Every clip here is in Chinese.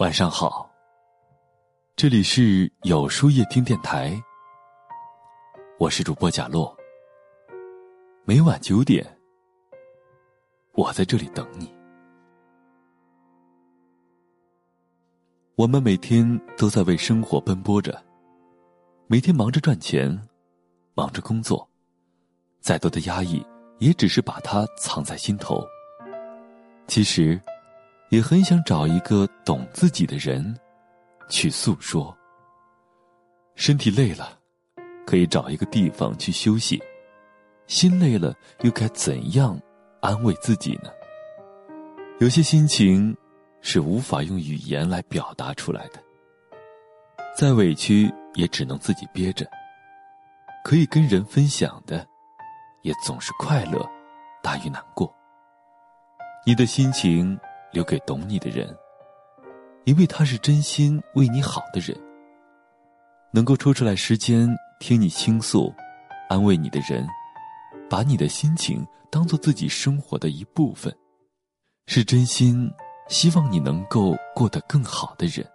晚上好，这里是有书夜听电台，我是主播贾洛。每晚九点，我在这里等你。我们每天都在为生活奔波着，每天忙着赚钱，忙着工作，再多的压抑，也只是把它藏在心头。其实。也很想找一个懂自己的人，去诉说。身体累了，可以找一个地方去休息；心累了，又该怎样安慰自己呢？有些心情是无法用语言来表达出来的，再委屈也只能自己憋着。可以跟人分享的，也总是快乐大于难过。你的心情。留给懂你的人，因为他是真心为你好的人。能够抽出来时间听你倾诉、安慰你的人，把你的心情当做自己生活的一部分，是真心希望你能够过得更好的人。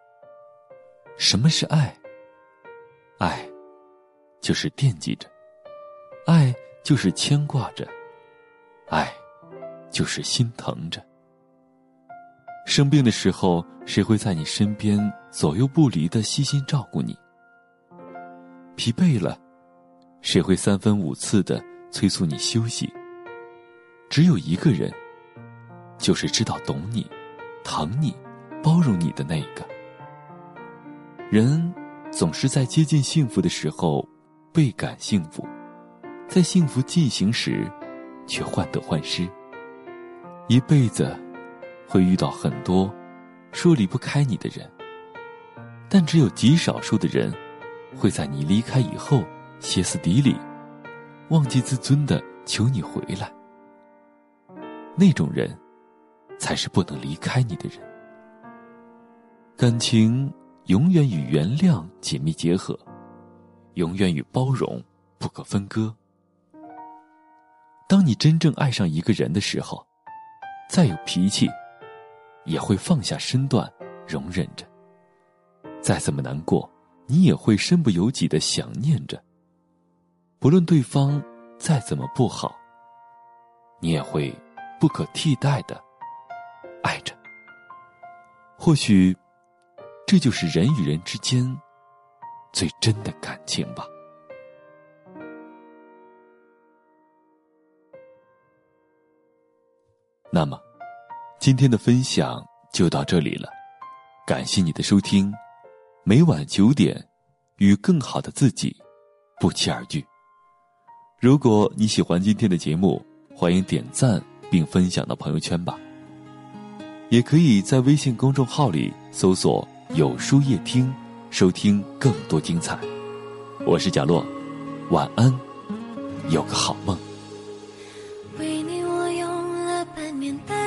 什么是爱？爱，就是惦记着；爱，就是牵挂着；爱，就是心疼着。生病的时候，谁会在你身边左右不离的悉心照顾你？疲惫了，谁会三分五次的催促你休息？只有一个人，就是知道懂你、疼你、包容你的那个。人总是在接近幸福的时候倍感幸福，在幸福进行时，却患得患失。一辈子。会遇到很多说离不开你的人，但只有极少数的人会在你离开以后歇斯底里、忘记自尊的求你回来。那种人才是不能离开你的人。感情永远与原谅紧密结合，永远与包容不可分割。当你真正爱上一个人的时候，再有脾气。也会放下身段，容忍着。再怎么难过，你也会身不由己的想念着。不论对方再怎么不好，你也会不可替代的爱着。或许，这就是人与人之间最真的感情吧。那么。今天的分享就到这里了，感谢你的收听。每晚九点，与更好的自己不期而遇。如果你喜欢今天的节目，欢迎点赞并分享到朋友圈吧。也可以在微信公众号里搜索“有书夜听”，收听更多精彩。我是贾洛，晚安，有个好梦。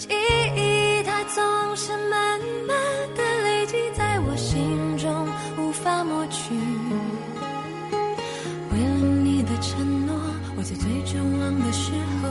记忆，它总是慢慢的累积在我心中，无法抹去。为了你的承诺，我在最绝望的时候